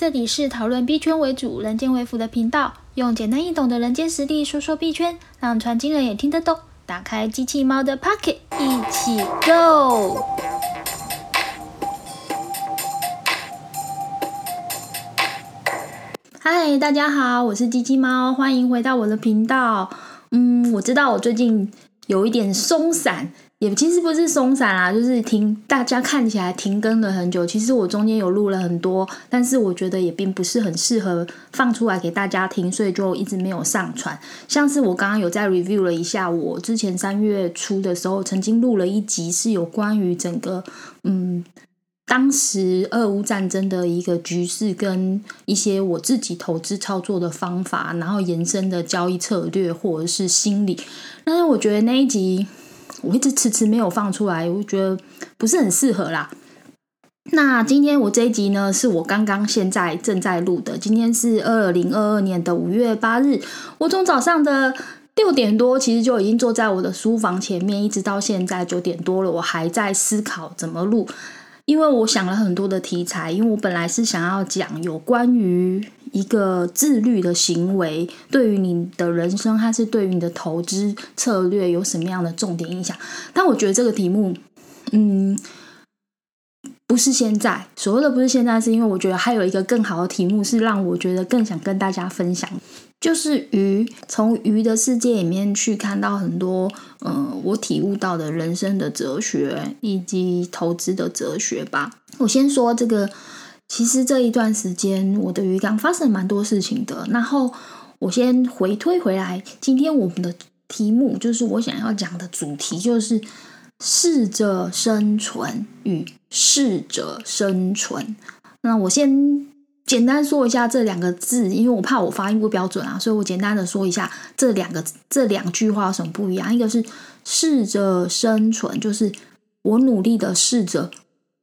这里是讨论币圈为主、人间为辅的频道，用简单易懂的人间实力说说币圈，让传经人也听得懂。打开机器猫的 Pocket，一起 Go！嗨，大家好，我是机器猫，欢迎回到我的频道。嗯，我知道我最近有一点松散。也其实不是松散啦，就是停，大家看起来停更了很久。其实我中间有录了很多，但是我觉得也并不是很适合放出来给大家听，所以就一直没有上传。像是我刚刚有在 review 了一下，我之前三月初的时候曾经录了一集，是有关于整个嗯当时俄乌战争的一个局势跟一些我自己投资操作的方法，然后延伸的交易策略或者是心理。但是我觉得那一集。我一直迟迟没有放出来，我觉得不是很适合啦。那今天我这一集呢，是我刚刚现在正在录的。今天是二零二二年的五月八日，我从早上的六点多，其实就已经坐在我的书房前面，一直到现在九点多了，我还在思考怎么录。因为我想了很多的题材，因为我本来是想要讲有关于一个自律的行为对于你的人生，还是对于你的投资策略有什么样的重点影响。但我觉得这个题目，嗯，不是现在所谓的不是现在，是因为我觉得还有一个更好的题目是让我觉得更想跟大家分享。就是鱼，从鱼的世界里面去看到很多，呃，我体悟到的人生的哲学以及投资的哲学吧。我先说这个，其实这一段时间我的鱼缸发生蛮多事情的。然后我先回推回来，今天我们的题目就是我想要讲的主题，就是适者生存与适者生存。那我先。简单说一下这两个字，因为我怕我发音不标准啊，所以我简单的说一下这两个这两句话有什么不一样。一个是试着生存，就是我努力的试着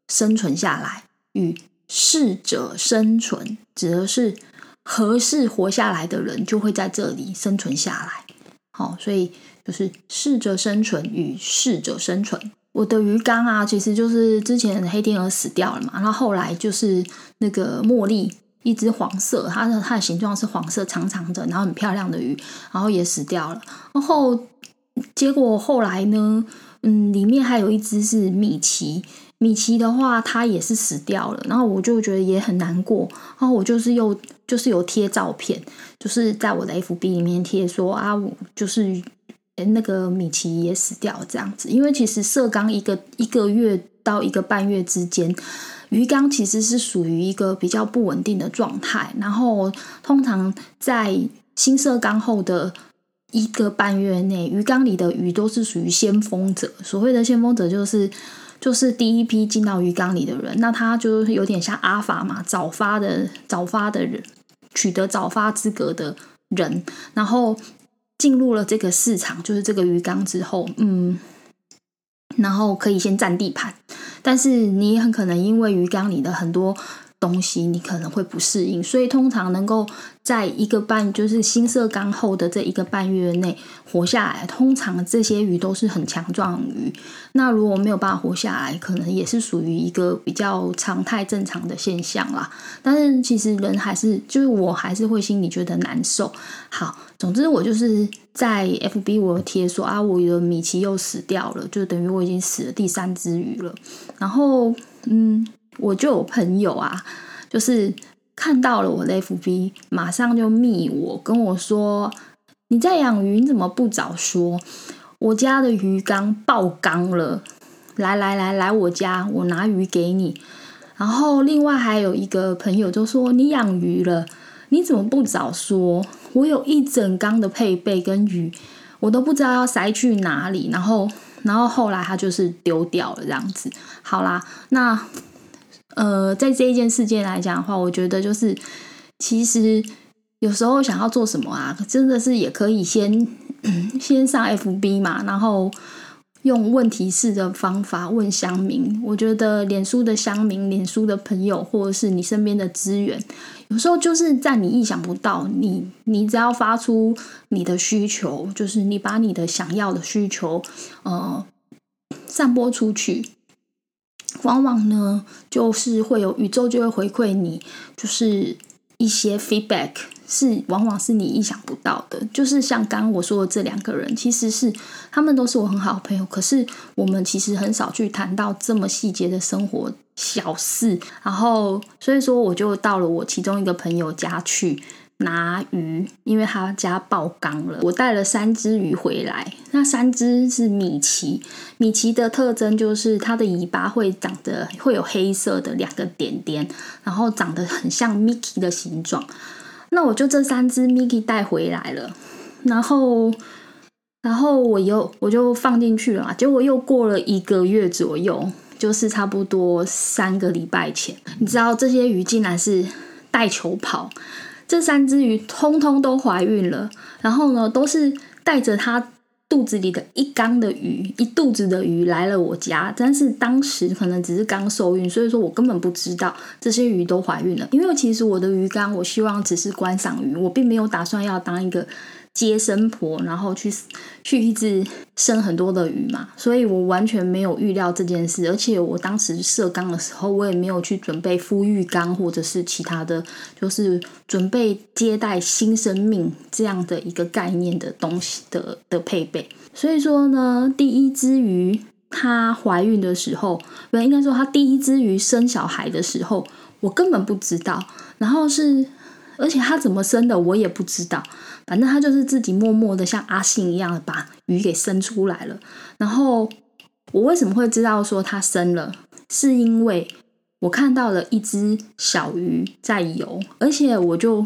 生存下来；与适者生存，指的是合适活下来的人就会在这里生存下来。好，所以就是适者生存与适者生存。我的鱼缸啊，其实就是之前黑天鹅死掉了嘛，然后后来就是那个茉莉，一只黄色，它的它的形状是黄色，长长的，然后很漂亮的鱼，然后也死掉了。然后结果后来呢，嗯，里面还有一只是米奇，米奇的话它也是死掉了。然后我就觉得也很难过，然后我就是又就是有贴照片，就是在我的 FB 里面贴说啊，我就是。那个米奇也死掉这样子，因为其实射缸一个一个月到一个半月之间，鱼缸其实是属于一个比较不稳定的状态。然后通常在新色缸后的一个半月内，鱼缸里的鱼都是属于先锋者。所谓的先锋者，就是就是第一批进到鱼缸里的人，那他就有点像阿法嘛，早发的早发的人，取得早发资格的人，然后。进入了这个市场，就是这个鱼缸之后，嗯，然后可以先占地盘，但是你也很可能因为鱼缸里的很多。东西你可能会不适应，所以通常能够在一个半就是新色缸后的这一个半月内活下来，通常这些鱼都是很强壮鱼。那如果没有办法活下来，可能也是属于一个比较常态正常的现象啦。但是其实人还是就是我还是会心里觉得难受。好，总之我就是在 FB 我贴说啊，我的米奇又死掉了，就等于我已经死了第三只鱼了。然后嗯。我就有朋友啊，就是看到了我的 FB，马上就密我跟我说：“你在养鱼，你怎么不早说？我家的鱼缸爆缸了，来来来来我家，我拿鱼给你。”然后另外还有一个朋友就说：“你养鱼了，你怎么不早说？我有一整缸的配备跟鱼，我都不知道要塞去哪里。”然后，然后后来他就是丢掉了这样子。好啦，那。呃，在这一件事件来讲的话，我觉得就是其实有时候想要做什么啊，真的是也可以先先上 FB 嘛，然后用问题式的方法问乡民。我觉得脸书的乡民、脸书的朋友，或者是你身边的资源，有时候就是在你意想不到，你你只要发出你的需求，就是你把你的想要的需求呃散播出去。往往呢就是会有宇宙就会回馈你，就是一些 feedback。是，往往是你意想不到的。就是像刚刚我说的这两个人，其实是他们都是我很好的朋友，可是我们其实很少去谈到这么细节的生活小事。然后，所以说我就到了我其中一个朋友家去拿鱼，因为他家爆缸了。我带了三只鱼回来，那三只是米奇。米奇的特征就是它的尾巴会长得会有黑色的两个点点，然后长得很像 Mickey 的形状。那我就这三只 Mickey 带回来了，然后，然后我又我就放进去了嘛。结果又过了一个月左右，就是差不多三个礼拜前，你知道这些鱼竟然是带球跑，这三只鱼通通都怀孕了，然后呢，都是带着它。肚子里的一缸的鱼，一肚子的鱼来了我家，但是当时可能只是刚受孕，所以说我根本不知道这些鱼都怀孕了。因为其实我的鱼缸，我希望只是观赏鱼，我并没有打算要当一个。接生婆，然后去去一直生很多的鱼嘛，所以我完全没有预料这件事，而且我当时设缸的时候，我也没有去准备孵育缸或者是其他的，就是准备接待新生命这样的一个概念的东西的的配备。所以说呢，第一只鱼它怀孕的时候，不应该说它第一只鱼生小孩的时候，我根本不知道，然后是。而且他怎么生的，我也不知道。反正他就是自己默默的，像阿信一样把鱼给生出来了。然后我为什么会知道说他生了？是因为我看到了一只小鱼在游，而且我就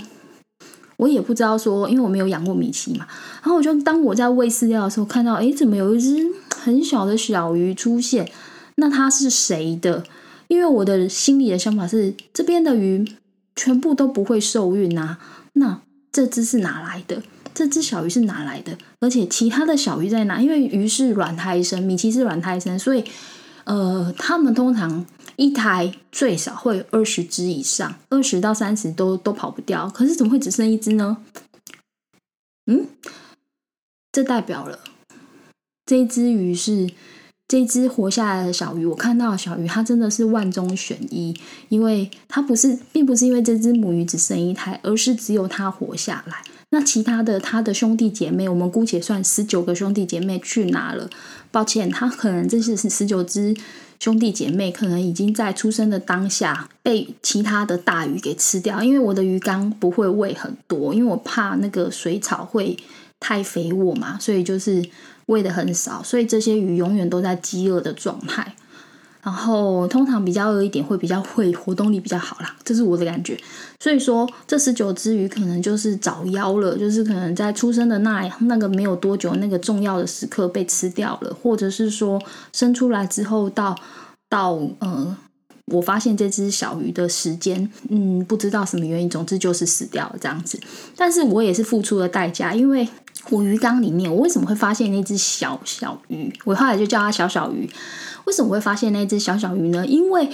我也不知道说，因为我没有养过米奇嘛。然后我就当我在喂饲料的时候，看到哎，怎么有一只很小的小鱼出现？那它是谁的？因为我的心里的想法是，这边的鱼。全部都不会受孕啊！那这只是哪来的？这只小鱼是哪来的？而且其他的小鱼在哪？因为鱼是卵胎生，米奇是卵胎生，所以呃，他们通常一胎最少会有二十只以上，二十到三十都都跑不掉。可是怎么会只剩一只呢？嗯，这代表了这只鱼是。这只活下来的小鱼，我看到小鱼，它真的是万中选一，因为它不是，并不是因为这只母鱼只生一胎，而是只有它活下来。那其他的它的兄弟姐妹，我们姑且算十九个兄弟姐妹去哪了？抱歉，它可能这是十九只兄弟姐妹，可能已经在出生的当下被其他的大鱼给吃掉。因为我的鱼缸不会喂很多，因为我怕那个水草会太肥沃嘛，所以就是。喂的很少，所以这些鱼永远都在饥饿的状态。然后通常比较饿一点，会比较会活动力比较好啦，这是我的感觉。所以说，这十九只鱼可能就是早夭了，就是可能在出生的那那个没有多久，那个重要的时刻被吃掉了，或者是说生出来之后到到呃，我发现这只小鱼的时间，嗯，不知道什么原因，总之就是死掉了这样子。但是我也是付出了代价，因为。我鱼缸里面，我为什么会发现那只小小鱼？我后来就叫它小小鱼。为什么会发现那只小小鱼呢？因为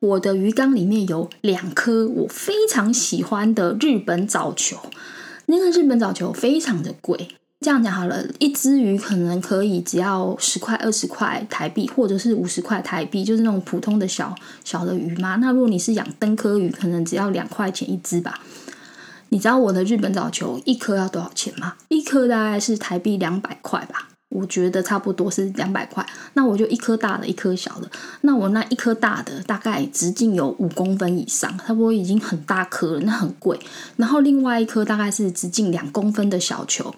我的鱼缸里面有两颗我非常喜欢的日本藻球。那个日本藻球非常的贵，这样讲好了，一只鱼可能可以只要十块、二十块台币，或者是五十块台币，就是那种普通的小小的鱼嘛。那如果你是养灯科鱼，可能只要两块钱一只吧。你知道我的日本藻球一颗要多少钱吗？一颗大概是台币两百块吧，我觉得差不多是两百块。那我就一颗大的，一颗小的。那我那一颗大的大概直径有五公分以上，差不多已经很大颗了，那很贵。然后另外一颗大概是直径两公分的小球。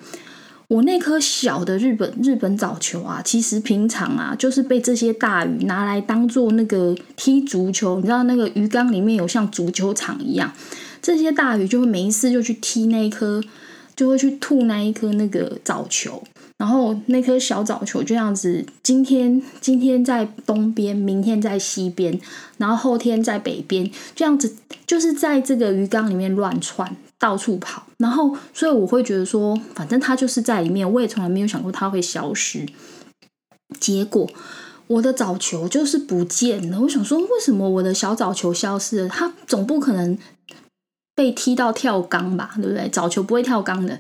我那颗小的日本日本藻球啊，其实平常啊就是被这些大鱼拿来当做那个踢足球。你知道那个鱼缸里面有像足球场一样。这些大鱼就会没事就去踢那一颗，就会去吐那一颗那个藻球，然后那颗小藻球就这样子，今天今天在东边，明天在西边，然后后天在北边，这样子就是在这个鱼缸里面乱窜，到处跑。然后，所以我会觉得说，反正它就是在里面，我也从来没有想过它会消失。结果我的藻球就是不见了。我想说，为什么我的小藻球消失了？它总不可能。被踢到跳缸吧，对不对？藻球不会跳缸的。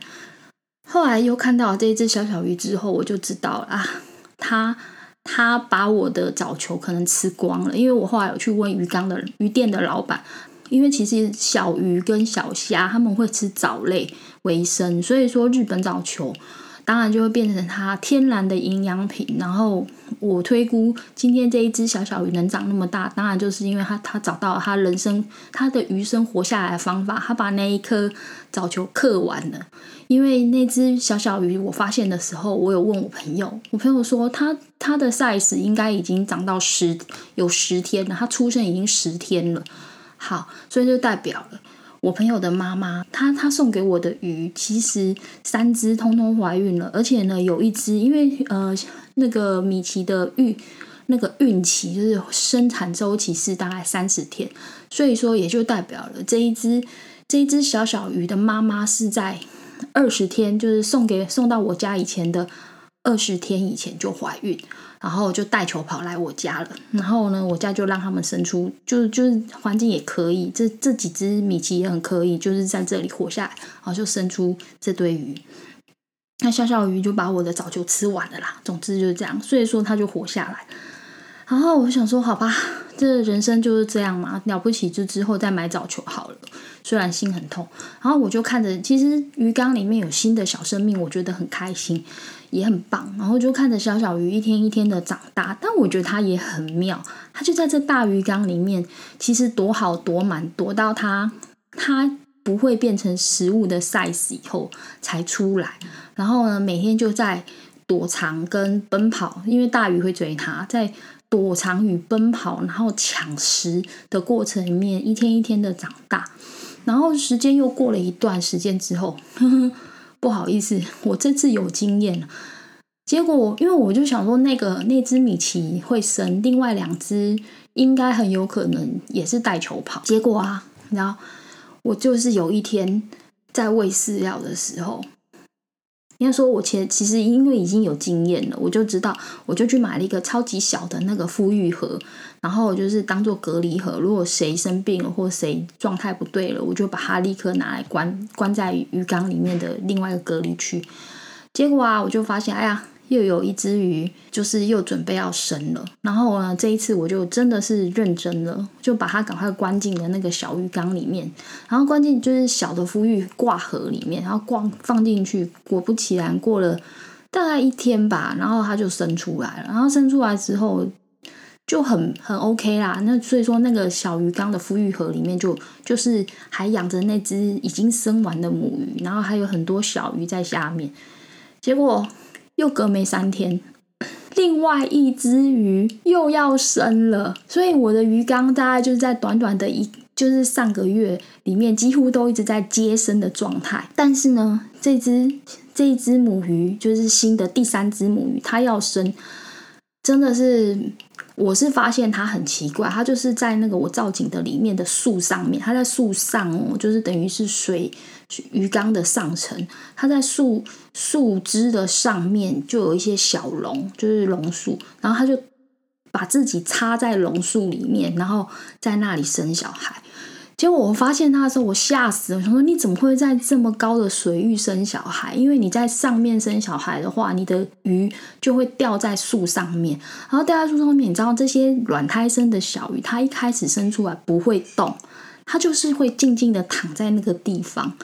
后来又看到这只小小鱼之后，我就知道啊，它它把我的藻球可能吃光了，因为我后来有去问鱼缸的鱼店的老板，因为其实小鱼跟小虾他们会吃藻类为生，所以说日本藻球。当然就会变成它天然的营养品。然后我推估今天这一只小小鱼能长那么大，当然就是因为它它找到它人生它的鱼生活下来的方法，它把那一颗藻球刻完了。因为那只小小鱼我发现的时候，我有问我朋友，我朋友说它它的 size 应该已经长到十有十天了，它出生已经十天了。好，所以就代表了。我朋友的妈妈，她她送给我的鱼，其实三只通通怀孕了，而且呢，有一只因为呃那个米奇的孕那个孕期就是生产周期是大概三十天，所以说也就代表了这一只这一只小小鱼的妈妈是在二十天，就是送给送到我家以前的二十天以前就怀孕。然后就带球跑来我家了，然后呢，我家就让他们生出，就就是环境也可以，这这几只米奇也很可以，就是在这里活下来，然后就生出这堆鱼。那小小鱼就把我的早就吃完了啦。总之就是这样，所以说它就活下来。然后我想说，好吧，这人生就是这样嘛，了不起就之后再买早球好了。虽然心很痛，然后我就看着，其实鱼缸里面有新的小生命，我觉得很开心。也很棒，然后就看着小小鱼一天一天的长大，但我觉得它也很妙，它就在这大鱼缸里面，其实躲好躲满，躲到它它不会变成食物的 size 以后才出来，然后呢，每天就在躲藏跟奔跑，因为大鱼会追它，在躲藏与奔跑，然后抢食的过程里面，一天一天的长大，然后时间又过了一段时间之后。呵 呵不好意思，我这次有经验。结果，因为我就想说，那个那只米奇会生，另外两只应该很有可能也是带球跑。结果啊，然后我就是有一天在喂饲料的时候。应该说，我前其实因为已经有经验了，我就知道，我就去买了一个超级小的那个孵育盒，然后就是当做隔离盒。如果谁生病了或谁状态不对了，我就把它立刻拿来关关在鱼缸里面的另外一个隔离区。结果啊，我就发现，哎呀。又有一只鱼，就是又准备要生了。然后呢，这一次我就真的是认真了，就把它赶快关进了那个小鱼缸里面，然后关进就是小的孵育挂盒里面，然后挂放进去。果不其然，过了大概一天吧，然后它就生出来了。然后生出来之后就很很 OK 啦。那所以说，那个小鱼缸的孵育盒里面就就是还养着那只已经生完的母鱼，然后还有很多小鱼在下面。结果。又隔没三天，另外一只鱼又要生了，所以我的鱼缸大概就是在短短的一，就是上个月里面，几乎都一直在接生的状态。但是呢，这只这一只母鱼就是新的第三只母鱼，它要生，真的是。我是发现它很奇怪，它就是在那个我造景的里面的树上面，它在树上哦，就是等于是水鱼缸的上层，它在树树枝的上面就有一些小龙，就是榕树，然后它就把自己插在榕树里面，然后在那里生小孩。结果我发现它的时候，我吓死了。我想说：“你怎么会在这么高的水域生小孩？因为你在上面生小孩的话，你的鱼就会掉在树上面。然后掉在树上面，你知道这些卵胎生的小鱼，它一开始生出来不会动，它就是会静静的躺在那个地方，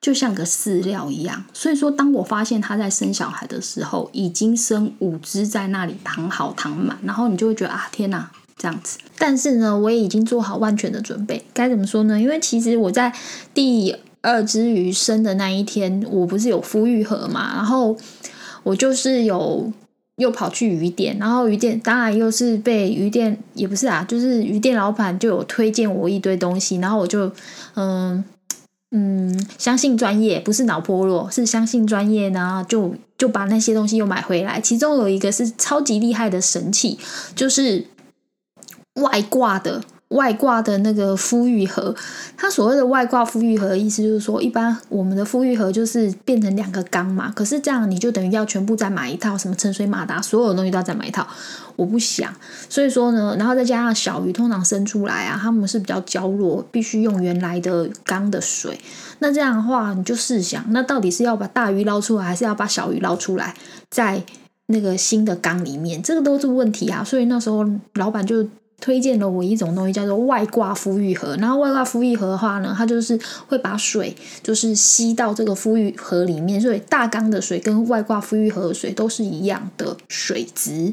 就像个饲料一样。所以说，当我发现它在生小孩的时候，已经生五只在那里躺好躺满，然后你就会觉得啊，天哪！”这样子，但是呢，我也已经做好万全的准备。该怎么说呢？因为其实我在第二只鱼生的那一天，我不是有孵育盒嘛，然后我就是有又跑去鱼店，然后鱼店当然又是被鱼店也不是啊，就是鱼店老板就有推荐我一堆东西，然后我就嗯嗯相信专业，不是脑破落，是相信专业呢，就就把那些东西又买回来。其中有一个是超级厉害的神器，就是。外挂的外挂的那个孵育盒，它所谓的外挂孵育盒的意思就是说，一般我们的孵育盒就是变成两个缸嘛，可是这样你就等于要全部再买一套，什么沉水马达，所有的东西都要再买一套。我不想，所以说呢，然后再加上小鱼通常生出来啊，它们是比较娇弱，必须用原来的缸的水。那这样的话，你就试想，那到底是要把大鱼捞出来，还是要把小鱼捞出来？在那个新的缸里面，这个都是问题啊。所以那时候老板就推荐了我一种东西，叫做外挂孵育盒。然后外挂孵育盒的话呢，它就是会把水就是吸到这个孵育盒里面，所以大缸的水跟外挂孵育盒的水都是一样的水质。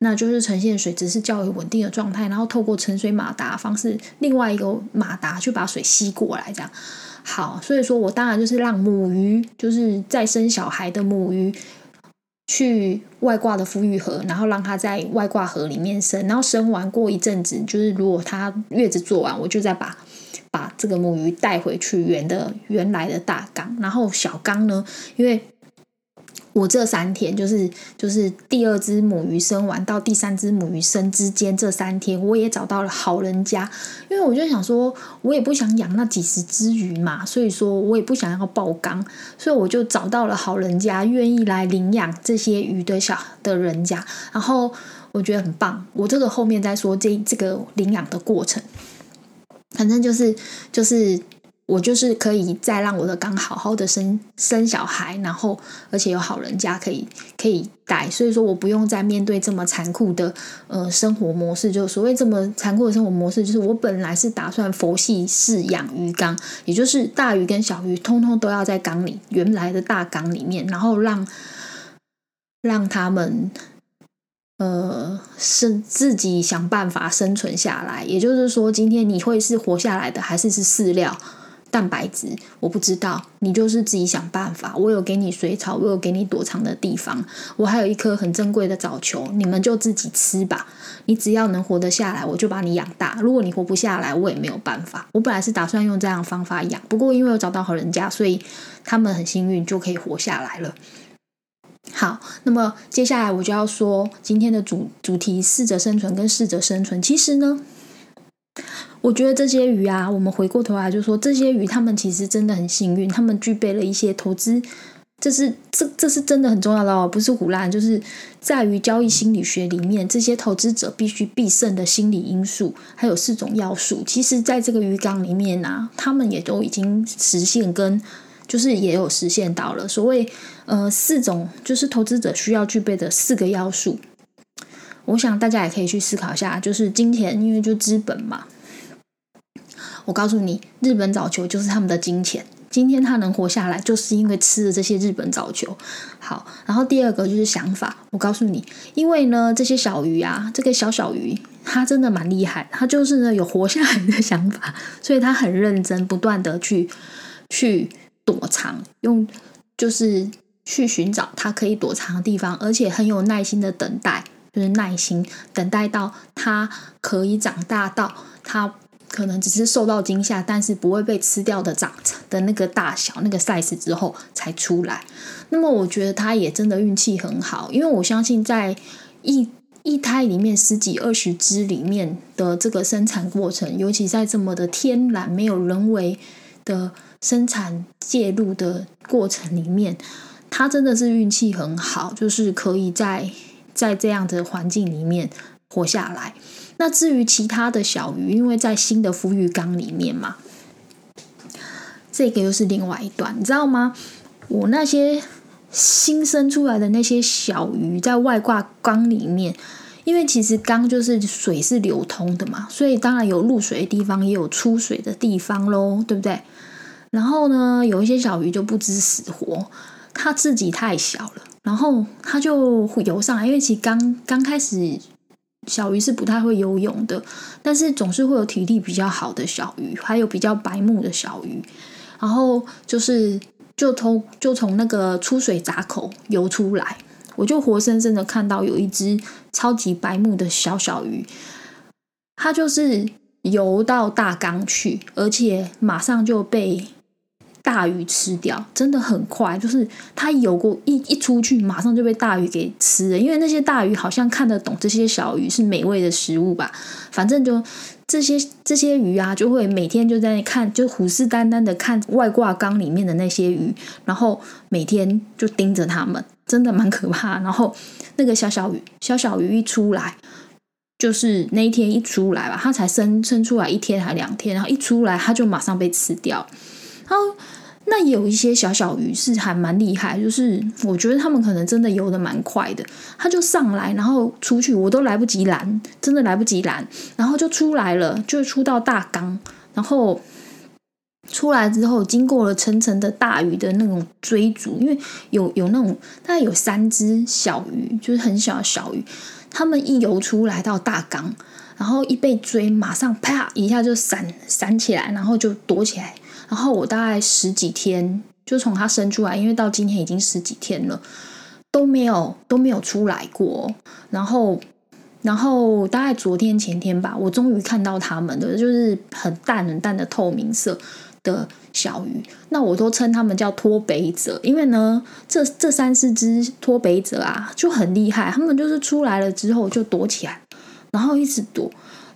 那就是呈现水质是较为稳定的状态，然后透过沉水马达方式，另外一个马达去把水吸过来，这样好。所以说我当然就是让母鱼，就是在生小孩的母鱼，去外挂的孵育盒，然后让它在外挂盒里面生，然后生完过一阵子，就是如果它月子做完，我就再把把这个母鱼带回去原的原来的大缸，然后小缸呢，因为。我这三天就是就是第二只母鱼生完到第三只母鱼生之间这三天，我也找到了好人家，因为我就想说，我也不想养那几十只鱼嘛，所以说我也不想要爆缸，所以我就找到了好人家愿意来领养这些鱼的小的人家，然后我觉得很棒。我这个后面再说这这个领养的过程，反正就是就是。我就是可以再让我的缸好好的生生小孩，然后而且有好人家可以可以带，所以说我不用再面对这么残酷的呃生活模式。就所谓这么残酷的生活模式，就是我本来是打算佛系饲养鱼缸，也就是大鱼跟小鱼通通都要在缸里原来的大缸里面，然后让让他们呃生自己想办法生存下来。也就是说，今天你会是活下来的，还是是饲料？蛋白质我不知道，你就是自己想办法。我有给你水草，我有给你躲藏的地方，我还有一颗很珍贵的藻球，你们就自己吃吧。你只要能活得下来，我就把你养大。如果你活不下来，我也没有办法。我本来是打算用这样方法养，不过因为我找到好人家，所以他们很幸运就可以活下来了。好，那么接下来我就要说今天的主主题：适者生存跟适者生存。其实呢。我觉得这些鱼啊，我们回过头来就说，这些鱼他们其实真的很幸运，他们具备了一些投资，这是这这是真的很重要的哦，不是胡乱，就是在于交易心理学里面，这些投资者必须必胜的心理因素，还有四种要素。其实，在这个鱼缸里面呢，他们也都已经实现，跟就是也有实现到了所谓呃四种，就是投资者需要具备的四个要素。我想大家也可以去思考一下，就是金钱，因为就资本嘛。我告诉你，日本早球就是他们的金钱。今天他能活下来，就是因为吃了这些日本早球。好，然后第二个就是想法。我告诉你，因为呢，这些小鱼啊，这个小小鱼，它真的蛮厉害，它就是呢有活下来的想法，所以它很认真，不断的去去躲藏，用就是去寻找它可以躲藏的地方，而且很有耐心的等待，就是耐心等待到它可以长大到它。可能只是受到惊吓，但是不会被吃掉的长的那个大小、那个 size 之后才出来。那么我觉得他也真的运气很好，因为我相信在一一胎里面十几二十只里面的这个生产过程，尤其在这么的天然没有人为的生产介入的过程里面，他真的是运气很好，就是可以在在这样的环境里面活下来。那至于其他的小鱼，因为在新的孵育缸里面嘛，这个又是另外一段，你知道吗？我那些新生出来的那些小鱼在外挂缸里面，因为其实缸就是水是流通的嘛，所以当然有入水的地方，也有出水的地方喽，对不对？然后呢，有一些小鱼就不知死活，它自己太小了，然后它就游上来，因为其实刚刚开始。小鱼是不太会游泳的，但是总是会有体力比较好的小鱼，还有比较白目的小鱼。然后就是就从就从那个出水闸口游出来，我就活生生的看到有一只超级白目的小小鱼，它就是游到大缸去，而且马上就被。大鱼吃掉真的很快，就是它游过一一出去，马上就被大鱼给吃了。因为那些大鱼好像看得懂这些小鱼是美味的食物吧，反正就这些这些鱼啊，就会每天就在那看，就虎视眈眈的看外挂缸里面的那些鱼，然后每天就盯着它们，真的蛮可怕。然后那个小小鱼小小鱼一出来，就是那一天一出来吧，它才生生出来一天还两天，然后一出来它就马上被吃掉。然后那也有一些小小鱼是还蛮厉害，就是我觉得他们可能真的游的蛮快的，他就上来，然后出去，我都来不及拦，真的来不及拦，然后就出来了，就出到大缸，然后出来之后，经过了层层的大鱼的那种追逐，因为有有那种大概有三只小鱼，就是很小的小鱼，他们一游出来到大缸，然后一被追，马上啪一下就闪闪起来，然后就躲起来。然后我大概十几天，就从它生出来，因为到今天已经十几天了，都没有都没有出来过。然后，然后大概昨天前天吧，我终于看到它们的，就是很淡很淡的透明色的小鱼。那我都称它们叫脱北者，因为呢，这这三四只脱北者啊就很厉害，它们就是出来了之后就躲起来，然后一直躲。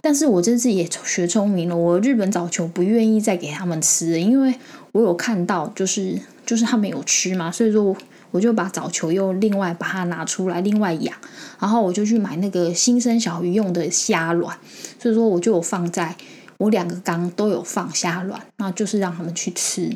但是我这次也学聪明了，我日本早球不愿意再给他们吃，因为我有看到，就是就是他们有吃嘛，所以说我就把早球又另外把它拿出来，另外养，然后我就去买那个新生小鱼用的虾卵，所以说我就有放在我两个缸都有放虾卵，那就是让他们去吃。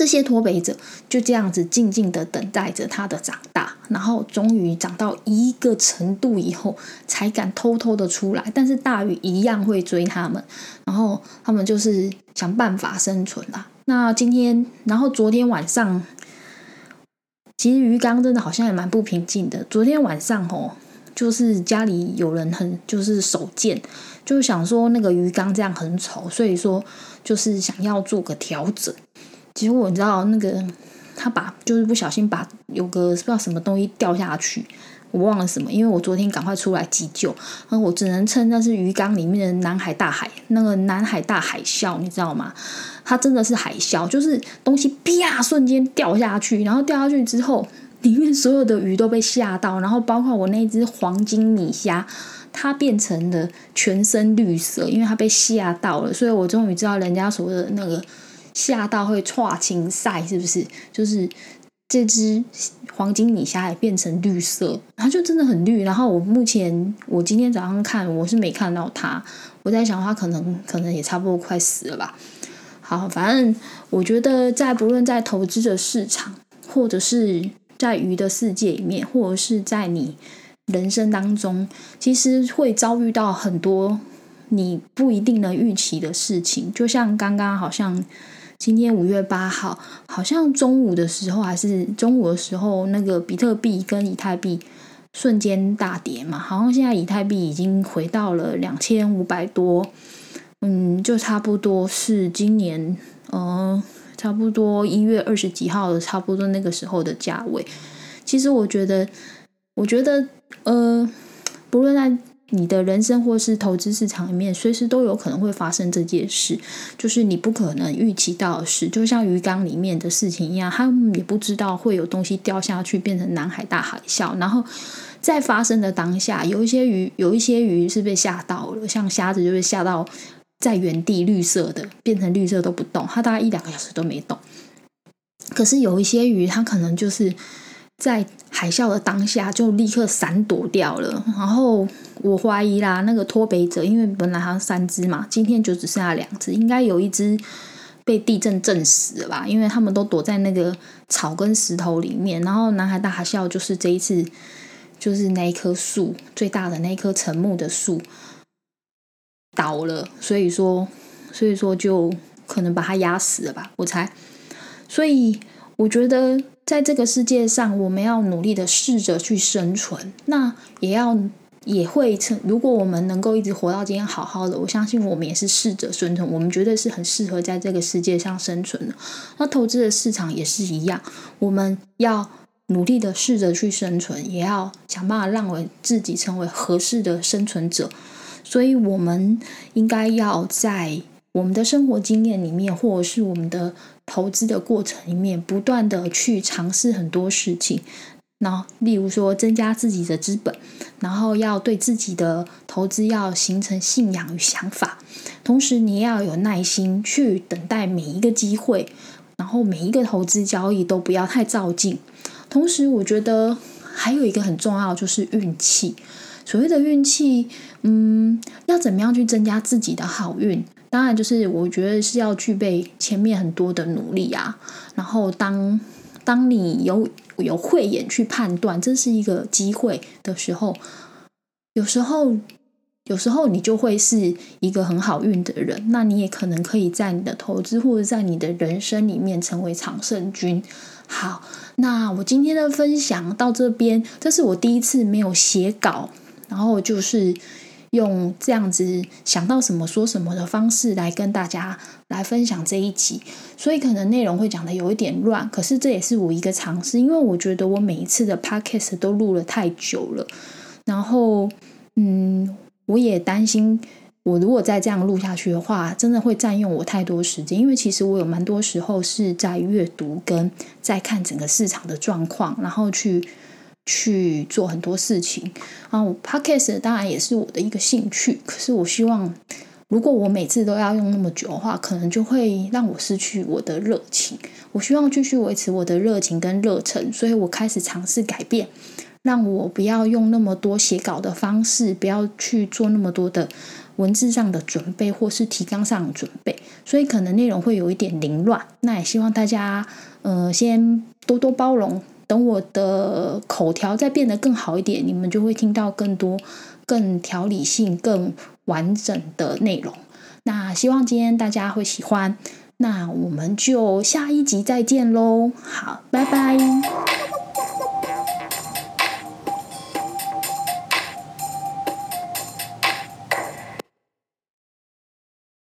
这些脱北者就这样子静静的等待着它的长大，然后终于长到一个程度以后，才敢偷偷的出来。但是大鱼一样会追他们，然后他们就是想办法生存啦。那今天，然后昨天晚上，其实鱼缸真的好像也蛮不平静的。昨天晚上哦，就是家里有人很就是手贱，就想说那个鱼缸这样很丑，所以说就是想要做个调整。结果你知道那个他把就是不小心把有个不知道什么东西掉下去，我忘了什么，因为我昨天赶快出来急救，然后我只能称那是鱼缸里面的南海大海那个南海大海啸，你知道吗？它真的是海啸，就是东西啪瞬间掉下去，然后掉下去之后，里面所有的鱼都被吓到，然后包括我那只黄金米虾，它变成了全身绿色，因为它被吓到了，所以我终于知道人家所谓的那个。吓到会跨青晒是不是？就是这只黄金米虾也变成绿色，它就真的很绿。然后我目前我今天早上看我是没看到它，我在想它可能可能也差不多快死了吧。好，反正我觉得在不论在投资的市场，或者是在鱼的世界里面，或者是在你人生当中，其实会遭遇到很多你不一定能预期的事情。就像刚刚好像。今天五月八号，好像中午的时候还是中午的时候，那个比特币跟以太币瞬间大跌嘛。好像现在以太币已经回到了两千五百多，嗯，就差不多是今年，呃，差不多一月二十几号的差不多那个时候的价位。其实我觉得，我觉得，呃，不论在。你的人生或是投资市场里面，随时都有可能会发生这件事，就是你不可能预期到的事，就像鱼缸里面的事情一样，他们也不知道会有东西掉下去变成南海大海啸，然后在发生的当下，有一些鱼，有一些鱼是被吓到了，像虾子就被吓到在原地绿色的变成绿色都不动，它大概一两个小时都没动，可是有一些鱼，它可能就是在海啸的当下就立刻闪躲掉了，然后。我怀疑啦，那个脱北者，因为本来还有三只嘛，今天就只剩下两只，应该有一只被地震震死了吧？因为他们都躲在那个草跟石头里面。然后南海大海啸就是这一次，就是那一棵树最大的那一棵沉木的树倒了，所以说，所以说就可能把它压死了吧？我猜。所以我觉得在这个世界上，我们要努力的试着去生存，那也要。也会成。如果我们能够一直活到今天好好的，我相信我们也是试着生存。我们绝对是很适合在这个世界上生存的。那投资的市场也是一样，我们要努力的试着去生存，也要想办法让我自己成为合适的生存者。所以，我们应该要在我们的生活经验里面，或者是我们的投资的过程里面，不断的去尝试很多事情。然后，例如说增加自己的资本，然后要对自己的投资要形成信仰与想法，同时你要有耐心去等待每一个机会，然后每一个投资交易都不要太照进。同时，我觉得还有一个很重要就是运气。所谓的运气，嗯，要怎么样去增加自己的好运？当然就是我觉得是要具备前面很多的努力啊。然后当当你有有慧眼去判断这是一个机会的时候，有时候。有时候你就会是一个很好运的人，那你也可能可以在你的投资或者在你的人生里面成为常胜军。好，那我今天的分享到这边，这是我第一次没有写稿，然后就是用这样子想到什么说什么的方式来跟大家来分享这一集，所以可能内容会讲的有一点乱，可是这也是我一个尝试，因为我觉得我每一次的 podcast 都录了太久了，然后嗯。我也担心，我如果再这样录下去的话，真的会占用我太多时间。因为其实我有蛮多时候是在阅读跟在看整个市场的状况，然后去去做很多事情。啊，Podcast 当然也是我的一个兴趣，可是我希望，如果我每次都要用那么久的话，可能就会让我失去我的热情。我希望继续维持我的热情跟热忱，所以我开始尝试改变。让我不要用那么多写稿的方式，不要去做那么多的文字上的准备，或是提纲上的准备，所以可能内容会有一点凌乱。那也希望大家，呃，先多多包容。等我的口条再变得更好一点，你们就会听到更多、更条理性、更完整的内容。那希望今天大家会喜欢。那我们就下一集再见喽。好，拜拜。